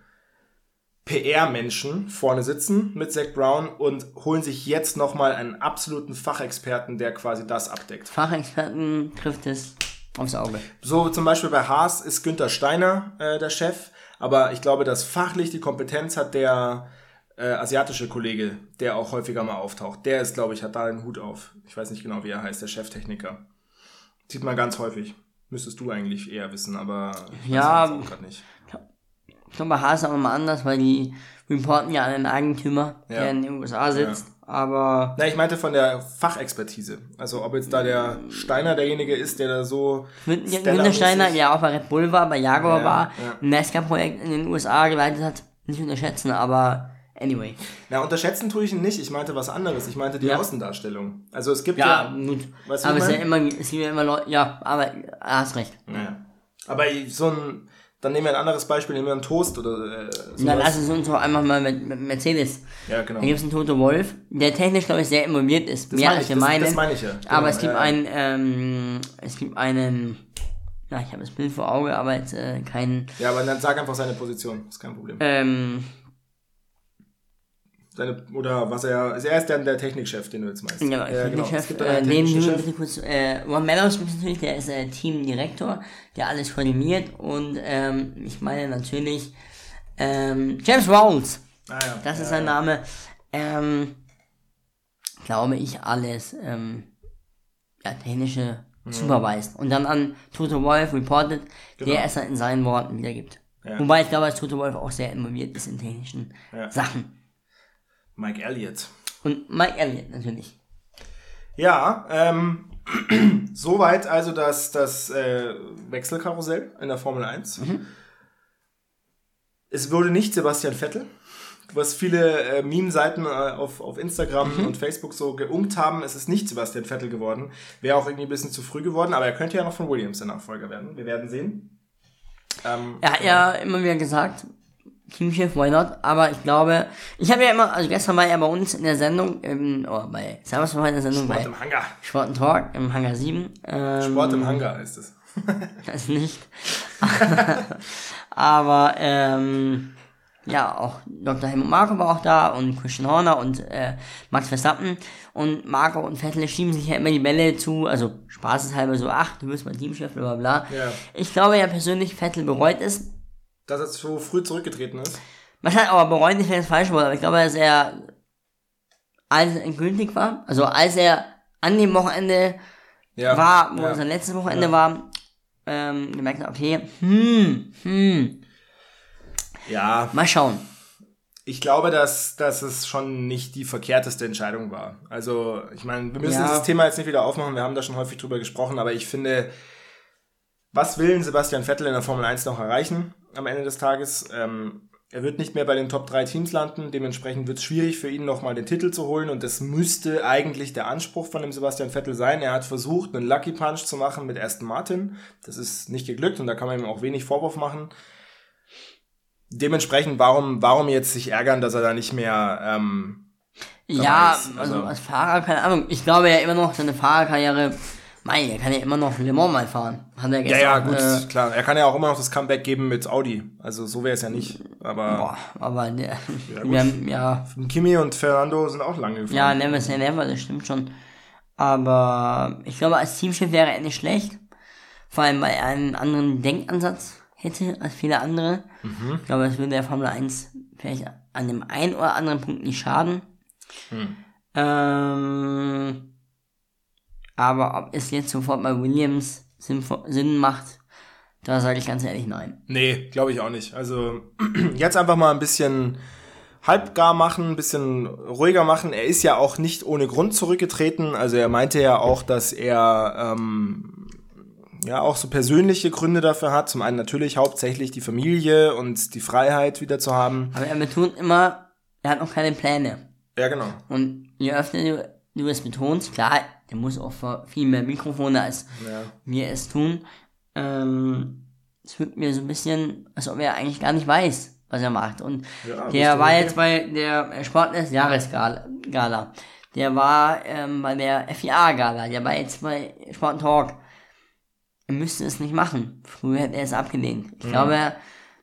PR-Menschen vorne sitzen mit Zach Brown und holen sich jetzt nochmal einen absoluten Fachexperten, der quasi das abdeckt. Fachexperten trifft es aufs Auge. So zum Beispiel bei Haas ist Günther Steiner äh, der Chef, aber ich glaube, dass fachlich die Kompetenz hat der äh, asiatische Kollege, der auch häufiger mal auftaucht. Der ist, glaube ich, hat da den Hut auf. Ich weiß nicht genau, wie er heißt, der Cheftechniker. Sieht man ganz häufig. Müsstest du eigentlich eher wissen, aber ich Ja, weiß grad nicht. Ich glaube, bei Haas ist auch mal anders, weil die reporten ja an den Eigentümer, Ja. der in den USA sitzt. Aber Na, ich meinte von der Fachexpertise. Also ob jetzt da der Steiner derjenige ist, der da so Günther Stella-mäßig- Steiner, der auch bei Red Bull war, bei Jaguar Ja, war, ja. ein NASCAR-Projekt in den USA geleitet hat, nicht unterschätzen, aber Anyway. Na, unterschätzen tue ich ihn nicht. Ich meinte was anderes. Ich meinte die Ja. Außendarstellung. Also es gibt Ja, ja. gut. Weißt du, aber es ja immer, es gibt ja immer Leute, ja, aber äh, hast recht. Naja. Aber so ein. Dann nehmen wir ein anderes Beispiel, nehmen wir einen Toast oder äh, sowas. Dann lass es uns doch einmal mal mit, mit Mercedes. Ja, genau. Da gibt es einen Toto Wolf, der technisch, glaube ich, sehr involviert ist. Das mehr meine als ich, wir das- meinen. das meine ich ja. Aber Genau, es gibt einen, ähm, es gibt einen, ja, ich habe das Bild vor Auge, aber jetzt äh, keinen, Ja, aber dann sag einfach seine Position. Ist kein Problem. ähm, Seine, oder was er. Also er ist dann der Technikchef, den du jetzt meinst. Genau, ja, genau. Technikchef, Es gibt dann äh, einen neben bitte kurz, äh, Ron es natürlich, der ist äh, Teamdirektor, der alles koordiniert und ähm, ich meine natürlich ähm, James Rawls, Ah, ja. das ja, ist sein ja. Name, ähm, glaube ich alles, ähm, ja, technische Mhm. supervised und dann an Toto Wolf reported, Genau. der es dann in seinen Worten wiedergibt. Wobei ich glaube, dass Toto Wolf auch sehr involviert ist in technischen. Sachen. Mike Elliott. Und Mike Elliott natürlich. Ja, ähm, [clears throat] soweit also das, das äh, Wechselkarussell in der Formel 1. Mhm. Es wurde nicht Sebastian Vettel, was viele äh, Meme-Seiten äh, auf, auf Instagram Mhm. und Facebook so geunkt haben. Es ist nicht Sebastian Vettel geworden. Wäre auch irgendwie ein bisschen zu früh geworden, aber er könnte ja noch von Williams der Nachfolger werden. Wir werden sehen. Ähm, Er hat ja immer wieder gesagt, [laughs] Teamchef, why not? Aber ich glaube, ich habe ja immer, also gestern war er bei uns in der Sendung, im, oh, bei Servus war in der Sendung Sport bei im Hangar. Sport and Talk im Hangar 7. Ähm, Sport im Hangar heißt es. [laughs] [laughs] Das nicht. Aber, ähm, ja, auch Dr. Helmut Marko war auch da und Christian Horner und äh, Max Verstappen. Und Marco und Vettel schieben sich ja immer die Bälle zu, also spaßeshalber so, ach, du wirst mal Teamchef, bla bla bla. Ja. Ich glaube ja persönlich, Vettel bereut es, Dass er so früh zurückgetreten ist. Wahrscheinlich, aber bereuen ist vielleicht das falsche Wort, aber ich glaube, dass er, als es endgültig war, also als er an dem Wochenende Ja. war, wo ja. sein letztes Wochenende war, ähm, gemerkt hat, okay, hm, hm, ja, mal schauen. Ich glaube, dass, dass es schon nicht die verkehrteste Entscheidung war. Also, ich meine, wir müssen Ja. dieses Thema jetzt nicht wieder aufmachen, wir haben da schon häufig drüber gesprochen, aber ich finde, was will Sebastian Vettel in der Formel 1 noch erreichen am Ende des Tages? Ähm, er wird nicht mehr bei den Top 3 Teams landen, dementsprechend wird es schwierig für ihn nochmal den Titel zu holen und das müsste eigentlich der Anspruch von dem Sebastian Vettel sein. Er hat versucht, einen Lucky Punch zu machen mit Aston Martin. Das ist nicht geglückt und da kann man ihm auch wenig Vorwurf machen dementsprechend, warum, warum jetzt sich ärgern, dass er da nicht mehr, ähm, Ja, also, also- als Fahrer, keine Ahnung, ich glaube ja immer noch, seine Fahrerkarriere, mein, er kann ja immer noch Le Mans mal fahren. Hat er ja, gestern, ja, gut, Äh, klar. Er kann ja auch immer noch das Comeback geben mit Audi. Also so wäre es ja nicht. Aber boah, aber der, gut. wir haben, ja, Kimi und Fernando sind auch lange gefahren. Ja, never say never, das stimmt schon. Aber ich glaube, als Teamchef wäre er nicht schlecht. Vor allem, weil er einen anderen Denkansatz hätte als viele andere. Ich glaube, das würde der Formel 1 vielleicht an dem einen oder anderen Punkt nicht schaden. Ähm, aber ob es jetzt sofort bei Williams Sinn, Sinn macht, da sage ich ganz ehrlich nein. Nee, glaube ich auch nicht. Also [clears throat] jetzt einfach mal ein bisschen halbgar machen, ein bisschen ruhiger machen. Er ist ja auch nicht ohne Grund zurückgetreten. Also er meinte ja auch, dass er ähm, ja auch so persönliche Gründe dafür hat. Zum einen natürlich hauptsächlich die Familie und die Freiheit wieder zu haben. Aber er betont immer, er hat noch keine Pläne. Ja, genau. Und je öfter du, du es betonst, klar, der muss auch vor viel mehr Mikrofone, als Ja. wir es tun. Ähm, es wirkt mir so ein bisschen, als ob er eigentlich gar nicht weiß, was er macht. Und Ja, der war okay? jetzt bei der Sportnest Jahresgala. Gala. Der war ähm, bei der FIA-Gala. Der war jetzt bei Sport Talk. Er müsste es nicht machen. Früher hätte er es abgelehnt. Ich glaube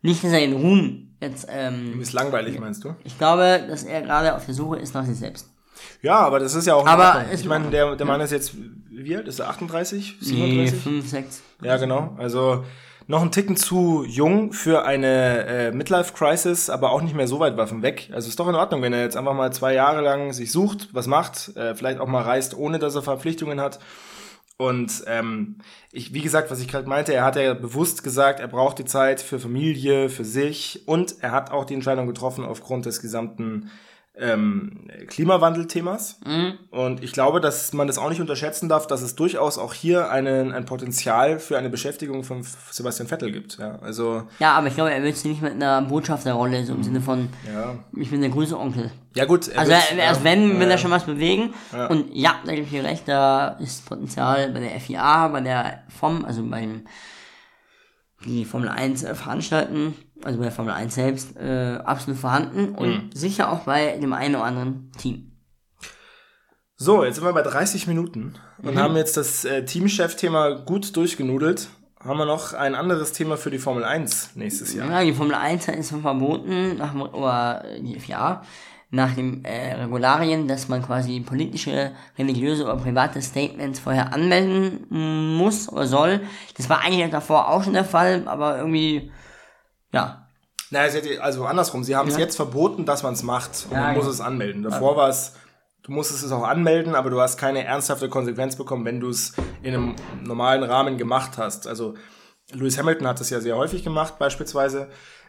nicht, dass er den Ruhm jetzt, ähm, Ihm ist langweilig, meinst du? ich glaube, dass er gerade auf der Suche ist nach sich selbst. Ja, aber das ist ja auch. Aber ich meine, der, der Mann ist jetzt, wie alt ist er? 38? Nee, 37? 5, 6. Ja, genau. Also noch ein Ticken zu jung für eine äh, Midlife-Crisis, aber auch nicht mehr so weit Waffen weg. Also ist doch in Ordnung, wenn er jetzt einfach mal zwei Jahre lang sich sucht, was macht, äh, vielleicht auch mal reist, ohne dass er Verpflichtungen hat. Und ähm, ich, wie gesagt, was ich gerade meinte, er hat ja bewusst gesagt, er braucht die Zeit für Familie, für sich und er hat auch die Entscheidung getroffen aufgrund des gesamten ähm, Klimawandelthemas. Mhm. Und ich glaube, dass man das auch nicht unterschätzen darf, dass es durchaus auch hier einen, ein Potenzial für eine Beschäftigung von Sebastian Vettel gibt. Ja, also, Ja, aber ich glaube, er will sich nicht mit einer Botschafterrolle, so im Sinne von, ja. ich bin der größte Onkel. Ja, gut. er Also wird- er, erst ja, wenn, will er schon was bewegen. Und ja, da gebe ich dir recht, da ist Potenzial bei der FIA, bei der FOM, also beim die Formel 1 äh, veranstalten, also bei der Formel 1 selbst, äh, absolut vorhanden und Mhm. sicher auch bei dem einen oder anderen Team. So, jetzt sind wir bei 30 Minuten Mhm. und haben jetzt das äh, Teamchef-Thema gut durchgenudelt. Haben wir noch ein anderes Thema für die Formel 1 nächstes Jahr? Ja, die Formel 1 ist verboten, nach, dem- oder FIA, nach den äh, Regularien, dass man quasi politische, religiöse oder private Statements vorher anmelden muss oder soll. Das war eigentlich davor auch schon der Fall, aber irgendwie, ja, Naja, sie hat, also andersrum, sie haben es Ja. jetzt verboten, dass man es macht und Ja, man muss genau. es anmelden. Davor war es, du musstest es auch anmelden, aber du hast keine ernsthafte Konsequenz bekommen, wenn du es in einem normalen Rahmen gemacht hast. Also Lewis Hamilton hat das ja sehr häufig gemacht, beispielsweise.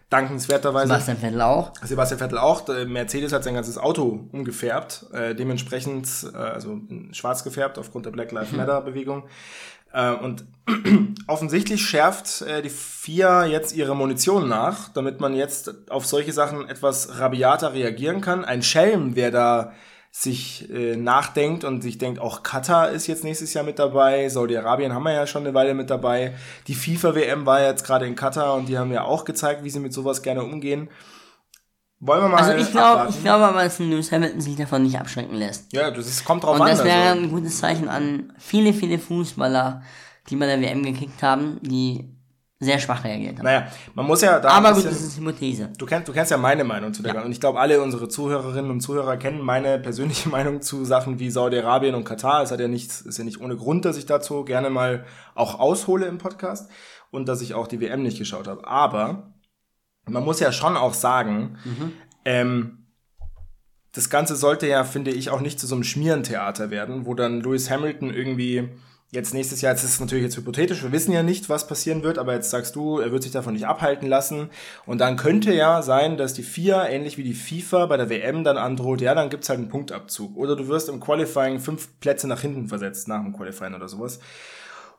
Dankenswerterweise. Sebastian Vettel auch. Sebastian Vettel auch. Mercedes hat sein ganzes Auto umgefärbt, äh, dementsprechend, äh, also schwarz gefärbt aufgrund der Black Lives Matter Bewegung. Äh, und [clears throat] offensichtlich schärft äh, die FIA jetzt ihre Munition nach, damit man jetzt auf solche Sachen etwas rabiater reagieren kann. Ein Schelm, wer da sich äh, nachdenkt und sich denkt, auch Katar ist jetzt nächstes Jahr mit dabei, Saudi-Arabien haben wir ja schon eine Weile mit dabei, die FIFA-WM war jetzt gerade in Katar und die haben ja auch gezeigt, wie sie mit sowas gerne umgehen. Wollen wir mal Also ich glaube, ich glaube aber, dass Lewis Hamilton sich davon nicht abschrecken lässt. Ja, das ist, kommt drauf Und an. das wäre also. ein gutes Zeichen an viele, viele Fußballer, die bei der WM gekickt haben, die sehr schwach reagiert haben. Naja, man muss ja da aber ein gut, bisschen, das ist Hypothese. du, kennst, du kennst ja meine Meinung zu der Ja. ganzen- Und ich glaube, alle unsere Zuhörerinnen und Zuhörer kennen meine persönliche [laughs] Meinung zu Sachen wie Saudi-Arabien und Katar. Es hat ja nicht, ist ja nicht ohne Grund, dass ich dazu gerne mal auch aushole im Podcast und dass ich auch die WM nicht geschaut habe. Aber man muss ja schon auch sagen, ähm, das Ganze sollte ja, finde ich, auch nicht zu so einem Schmierentheater werden, wo dann Lewis Hamilton irgendwie jetzt nächstes Jahr, jetzt ist es natürlich jetzt hypothetisch, wir wissen ja nicht, was passieren wird, aber jetzt sagst du, er wird sich davon nicht abhalten lassen. Und dann könnte ja sein, dass die FIA, ähnlich wie die FIFA bei der WM dann androht, ja, dann gibt's halt einen Punktabzug. Oder du wirst im Qualifying fünf Plätze nach hinten versetzt, nach dem Qualifying oder sowas.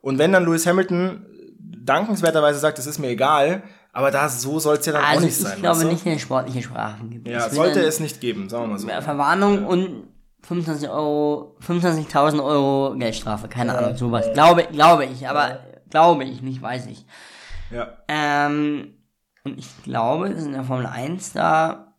Und wenn dann Lewis Hamilton dankenswerterweise sagt, es ist mir egal, aber da so soll's ja dann auch Also nicht ich sein. glaube weißt du? nicht eine sportliche Sprache gibt. Ja, Ich sollte es nicht geben, sagen wir mal so. Ja, Verwarnung und 25 Euro, 25.000 Euro Geldstrafe, keine Ahnung, sowas. Glaube, glaube ich, aber glaube ich nicht, weiß ich. Ja. Ähm, und ich glaube, dass in der Formel 1 da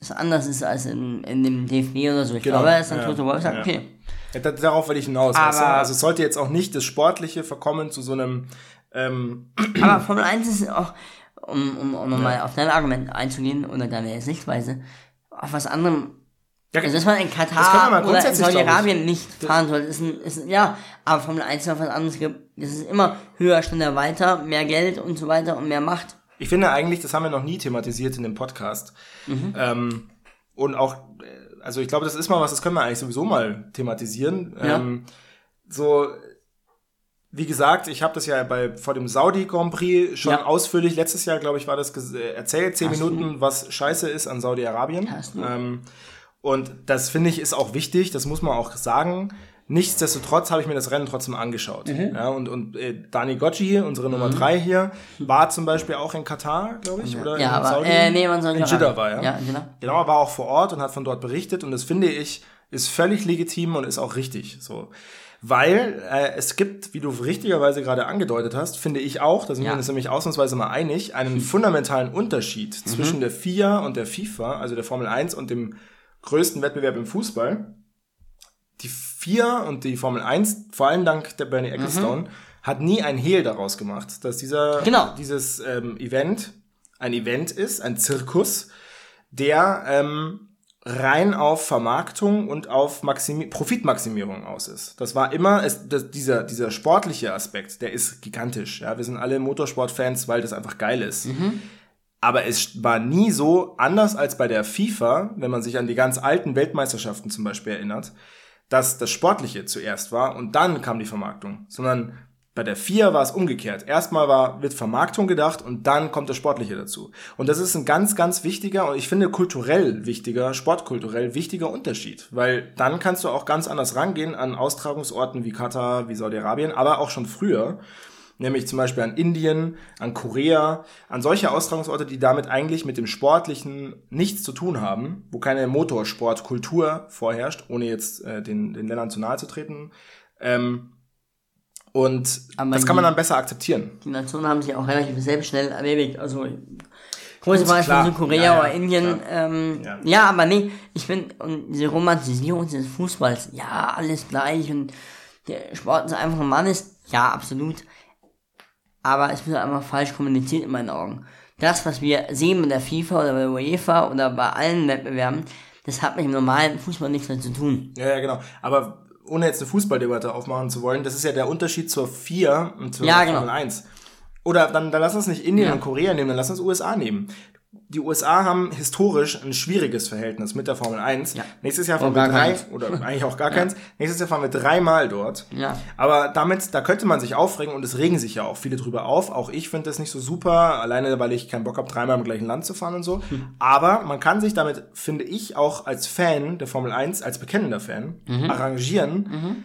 es anders ist als in, in dem DFB oder so. Ich Genau, glaube, dass dann ja, Toto Wolff sagt, ja. okay, Ja, da- darauf will ich hinaus. weißt du? Also es sollte jetzt auch nicht das Sportliche verkommen zu so einem ähm, [clears throat] aber Formel 1 ist auch, um, um, um nochmal auf dein Argument einzugehen oder deine Sichtweise, auf was anderem ja, Also, dass man in Katar mal oder in Saudi-Arabien nicht fahren soll, ist, ein, ist ein, ja, aber Formel 1 ist noch was anderes. Es ist immer höher, schneller, weiter, mehr Geld und so weiter und mehr Macht. Ich finde eigentlich, das haben wir noch nie thematisiert in dem Podcast. Mhm. Ähm, und auch, äh, also ich glaube, das ist mal was, das können wir eigentlich sowieso mal thematisieren. Ja. Ähm, so, wie gesagt, ich habe das ja bei vor dem Saudi Grand Prix schon Ja. ausführlich, letztes Jahr, glaube ich, war das äh, erzählt, zehn Hast du? Minuten, was scheiße ist an Saudi-Arabien. Du? Ähm, und das finde ich ist auch wichtig, das muss man auch sagen. Nichtsdestotrotz habe ich mir das Rennen trotzdem angeschaut. Mhm. Ja, und und äh, Dani Gocci, unsere Nummer drei hier, war zum Beispiel auch in Katar, glaube ich, oder ja, in aber, Saudi? äh, nee, man soll in Jeddah war er. Ja, genau. Genau, er war auch vor Ort und hat von dort berichtet und das finde ich ist völlig legitim und ist auch richtig so. Weil äh, es gibt, wie du richtigerweise gerade angedeutet hast, finde ich auch, da sind wir uns nämlich ausnahmsweise mal einig, einen fundamentalen Unterschied zwischen der FIA und der FIFA, also der Formel 1 und dem größten Wettbewerb im Fußball. Die FIA und die Formel 1, vor allem dank der Bernie Ecclestone, hat nie ein Hehl daraus gemacht, dass dieser, Genau. dieses ähm, Event ein Event ist, ein Zirkus, der ähm, rein auf Vermarktung und auf Maximi Profitmaximierung aus ist. Das war immer, es, das, dieser, dieser sportliche Aspekt, der ist gigantisch. Ja, wir sind alle Motorsportfans, weil das einfach geil ist. Aber es war nie so anders als bei der FIFA, wenn man sich an die ganz alten Weltmeisterschaften zum Beispiel erinnert, dass das Sportliche zuerst war und dann kam die Vermarktung. Sondern Bei der FIA war es umgekehrt. Erstmal war, wird Vermarktung gedacht und dann kommt das Sportliche dazu. Und das ist ein ganz, ganz wichtiger und ich finde kulturell wichtiger, sportkulturell wichtiger Unterschied. Weil dann kannst du auch ganz anders rangehen an Austragungsorten wie Katar, wie Saudi-Arabien, aber auch schon früher. Nämlich zum Beispiel an Indien, an Korea, an solche Austragungsorte, die damit eigentlich mit dem Sportlichen nichts zu tun haben, wo keine Motorsportkultur vorherrscht, ohne jetzt äh, den, den Ländern zu nahe zu treten. Ähm, und Aber das kann man dann besser akzeptieren. Die Nationen haben sich auch relativ selbst schnell erledigt. Also große Beispiele klar. sind Korea Ja, ja, oder Indien. klar. Ähm, Ja. ja. aber nee, ich finde, und diese Romantisierung des Fußballs, ja, alles gleich und der Sport ist einfach ein Mann ist, ja, absolut. Aber es wird einfach falsch kommuniziert in meinen Augen. Das, was wir sehen mit der FIFA oder bei der UEFA oder bei allen Wettbewerben, das hat mit dem normalen Fußball nichts mehr zu tun. Ja, ja, genau. Aber ohne jetzt eine Fußballdebatte aufmachen zu wollen, das ist ja der Unterschied zur 4 und zur Ja, genau. Formel 1. Oder dann, dann lass uns nicht Indien Ja. und Korea nehmen, dann lass uns USA nehmen. Die USA haben historisch ein schwieriges Verhältnis mit der Formel 1. Ja. Nächstes Jahr fahren wir drei, keins. oder [laughs] eigentlich auch gar keins. Nächstes Jahr fahren wir dreimal dort. Ja. Aber damit, da könnte man sich aufregen und es regen sich ja auch viele drüber auf. Auch ich finde das nicht so super, alleine weil ich keinen Bock habe, dreimal im gleichen Land zu fahren und so. Hm. Aber man kann sich damit, finde ich, auch als Fan der Formel 1, als bekennender Fan, Mhm. arrangieren,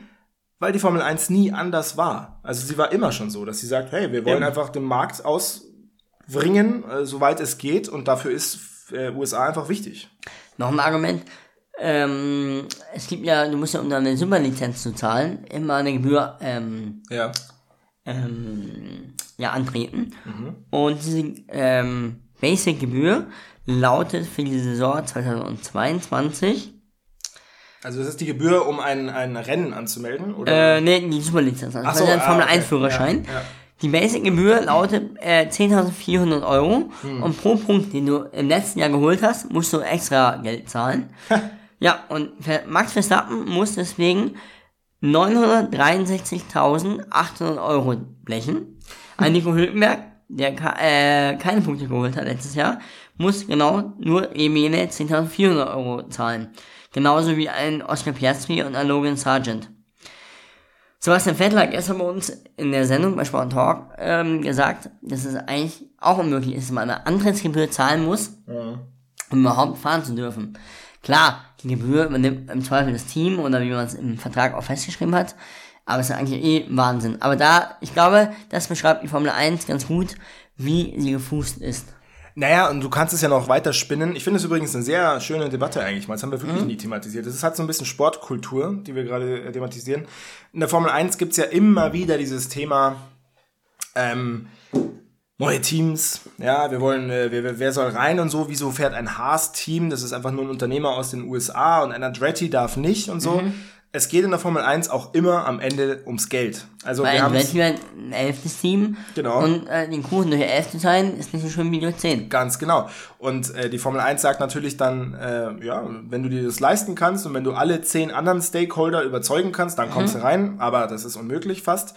weil die Formel 1 nie anders war. Also sie war immer schon so, dass sie sagt, hey, wir wollen Eben. einfach den Markt ausbringen, äh, soweit es geht und dafür ist äh, USA einfach wichtig. Noch ein Argument. Ähm, es gibt ja, du musst ja, um deine Superlizenz zu zahlen, immer eine Gebühr ähm, Ja. ähm, ja, antreten. Und diese ähm, Basic-Gebühr lautet für die Saison 2022, Also das ist die Gebühr, um ein, ein Rennen anzumelden, oder? äh, nee, die Superlizenz, also Ach so, ah, Formel okay. 1 Führerschein. Ja, ja. Die Basic-Gebühr lautet äh, 10.400 Euro Hm. und pro Punkt, den du im letzten Jahr geholt hast, musst du extra Geld zahlen. ja, und Max Verstappen muss deswegen 963.800 Euro blechen. [laughs] Ein Nico Hülkenberg, der äh, keine Punkte geholt hat letztes Jahr, muss genau nur eben jene 10.400 Euro zahlen. Genauso wie ein Oscar Piastri und ein Logan Sargent. Sebastian Vettel hat gestern bei uns in der Sendung bei Sport Talk ähm, gesagt, dass es eigentlich auch unmöglich ist, dass man eine Antrittsgebühr zahlen muss, um überhaupt fahren zu dürfen. Klar, die Gebühr übernimmt im Zweifel das Team oder wie man es im Vertrag auch festgeschrieben hat, aber es ist eigentlich eh Wahnsinn. Aber da, ich glaube, das beschreibt die Formel 1 ganz gut, wie sie gefußt ist. Naja, und du kannst es ja noch weiter spinnen. Ich finde es übrigens eine sehr schöne Debatte eigentlich mal. Das haben wir wirklich nie thematisiert. Das ist halt so ein bisschen Sportkultur, die wir gerade äh, thematisieren. In der Formel 1 gibt's ja immer wieder dieses Thema ähm, neue Teams. Ja, wir wollen, äh, wer, wer- wer soll rein und so. Wieso fährt ein Haas-Team? Das ist einfach nur ein Unternehmer aus den USA und ein Andretti darf nicht und so. Es geht in der Formel 1 auch immer am Ende ums Geld. Also Weil wir haben wäre ein elftes Team Genau. und äh, den Kuchen durch elf zu teilen, ist nicht so schlimm wie durch zehn. Ganz genau. Und äh, die Formel 1 sagt natürlich dann, äh, ja, wenn du dir das leisten kannst und wenn du alle zehn anderen Stakeholder überzeugen kannst, dann kommst du rein, aber das ist unmöglich fast.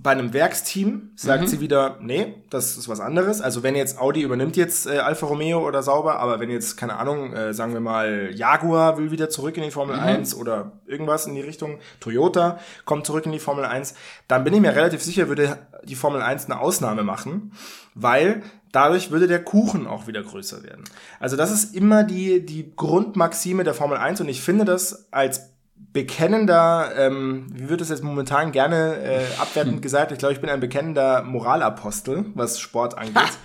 Bei einem Werksteam sagt sie wieder, nee, das ist was anderes. Also wenn jetzt Audi übernimmt jetzt äh, Alfa Romeo oder Sauber, aber wenn jetzt, keine Ahnung, äh, sagen wir mal, Jaguar will wieder zurück in die Formel 1 oder irgendwas in die Richtung, Toyota kommt zurück in die Formel 1, dann bin ich mir relativ sicher, würde die Formel 1 eine Ausnahme machen, weil dadurch würde der Kuchen auch wieder größer werden. Also das ist immer die, die Grundmaxime der Formel 1 und ich finde das als bekennender, ähm, wie wird es jetzt momentan gerne äh, abwertend [laughs] gesagt, ich glaube, ich bin ein bekennender Moralapostel, was Sport angeht.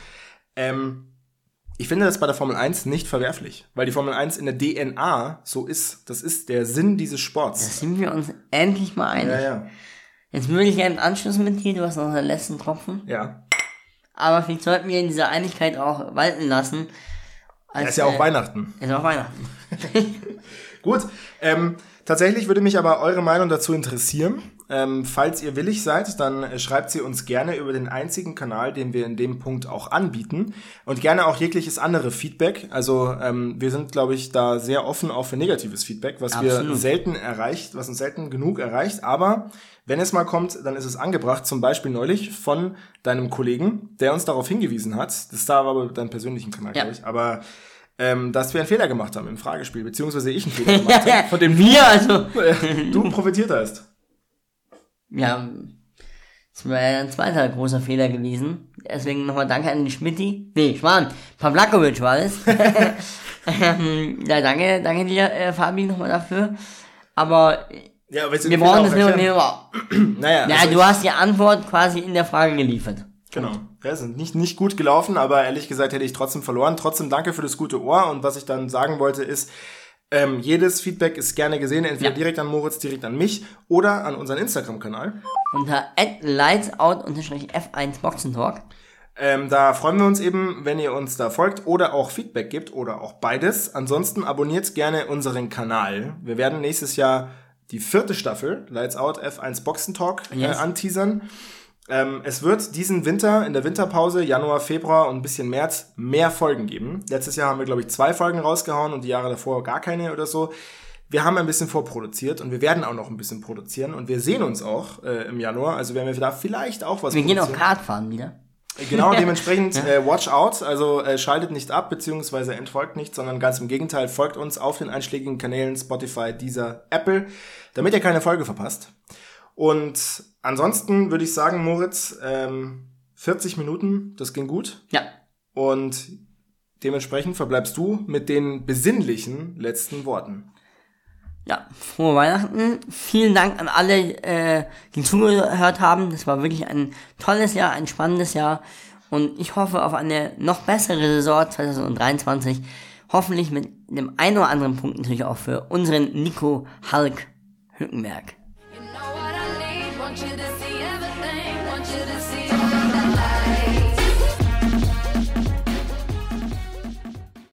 ähm, ich finde das bei der Formel 1 nicht verwerflich, weil die Formel 1 in der DNA so ist. Das ist der Sinn dieses Sports. Da sind wir uns endlich mal einig. Ja, ja. Jetzt würde ich gerne anschließen mit dir, du hast noch einen letzten Tropfen. Ja. Aber vielleicht sollten wir in dieser Einigkeit auch walten lassen. Als, Ja, ist ja auch äh, Weihnachten. Ist auch Weihnachten. [laughs] Gut, ähm, tatsächlich würde mich aber eure Meinung dazu interessieren. Ähm, falls ihr willig seid, dann äh, schreibt sie uns gerne über den einzigen Kanal, den wir in dem Punkt auch anbieten. Und gerne auch jegliches andere Feedback. Also ähm, wir sind, glaube ich, da sehr offen auch für negatives Feedback, was wir Absolut. selten erreicht, was uns selten genug erreicht. Aber wenn es mal kommt, dann ist es angebracht. Zum Beispiel neulich von deinem Kollegen, der uns darauf hingewiesen hat. Das da war aber dein persönlichen Kanal, Ja. glaube ich. Aber ähm, dass wir einen Fehler gemacht haben im Fragespiel, beziehungsweise ich einen Fehler gemacht [laughs] habe, von dem wir, also, du profitiert hast. ja, Das wäre ein zweiter großer Fehler gewesen. Deswegen nochmal danke an den Schmidti. Nee, Schwan. Pavlakovic war es. [laughs] [laughs] ähm, ja, danke, danke dir, äh, Fabi, nochmal dafür. Aber Ja, aber jetzt wir brauchen das nicht mehr. [clears throat] Naja, Ja, also du hast die Antwort quasi in der Frage geliefert. Genau. Ja, sind nicht, nicht gut gelaufen, aber ehrlich gesagt hätte ich trotzdem verloren. Trotzdem danke für das gute Ohr. Und was ich dann sagen wollte ist, ähm, jedes Feedback ist gerne gesehen, entweder Ja. direkt an Moritz, direkt an mich oder an unseren Instagram-Kanal. Unter lightsout-f1 Boxentalk. Ähm, da freuen wir uns eben, wenn ihr uns da folgt oder auch Feedback gibt oder auch beides. Ansonsten abonniert gerne unseren Kanal. Wir werden nächstes Jahr die vierte Staffel Lights Out F1 Boxen Talk äh, Yes. anteasern. Ähm, es wird diesen Winter, in der Winterpause, Januar, Februar und ein bisschen März, mehr Folgen geben. Letztes Jahr haben wir, glaube ich, zwei Folgen rausgehauen und die Jahre davor gar keine oder so. Wir haben ein bisschen vorproduziert und wir werden auch noch ein bisschen produzieren und wir sehen uns auch äh, im Januar. Also werden wir da vielleicht auch was Wir gehen auch. Kart fahren wieder. Genau, dementsprechend äh, watch out, also äh, schaltet nicht ab, beziehungsweise entfolgt nicht, sondern ganz im Gegenteil, folgt uns auf den einschlägigen Kanälen Spotify, Deezer, Apple, damit ihr keine Folge verpasst. Und ansonsten würde ich sagen, Moritz, ähm, 40 Minuten, das ging gut. Ja. Und dementsprechend verbleibst du mit den besinnlichen letzten Worten. Ja, frohe Weihnachten. Vielen Dank an alle, äh, die zugehört haben. Das war wirklich ein tolles Jahr, ein spannendes Jahr. Und ich hoffe auf eine noch bessere Saison 2023. Hoffentlich mit dem einen oder anderen Punkt natürlich auch für unseren Nico Hulk Hülkenberg.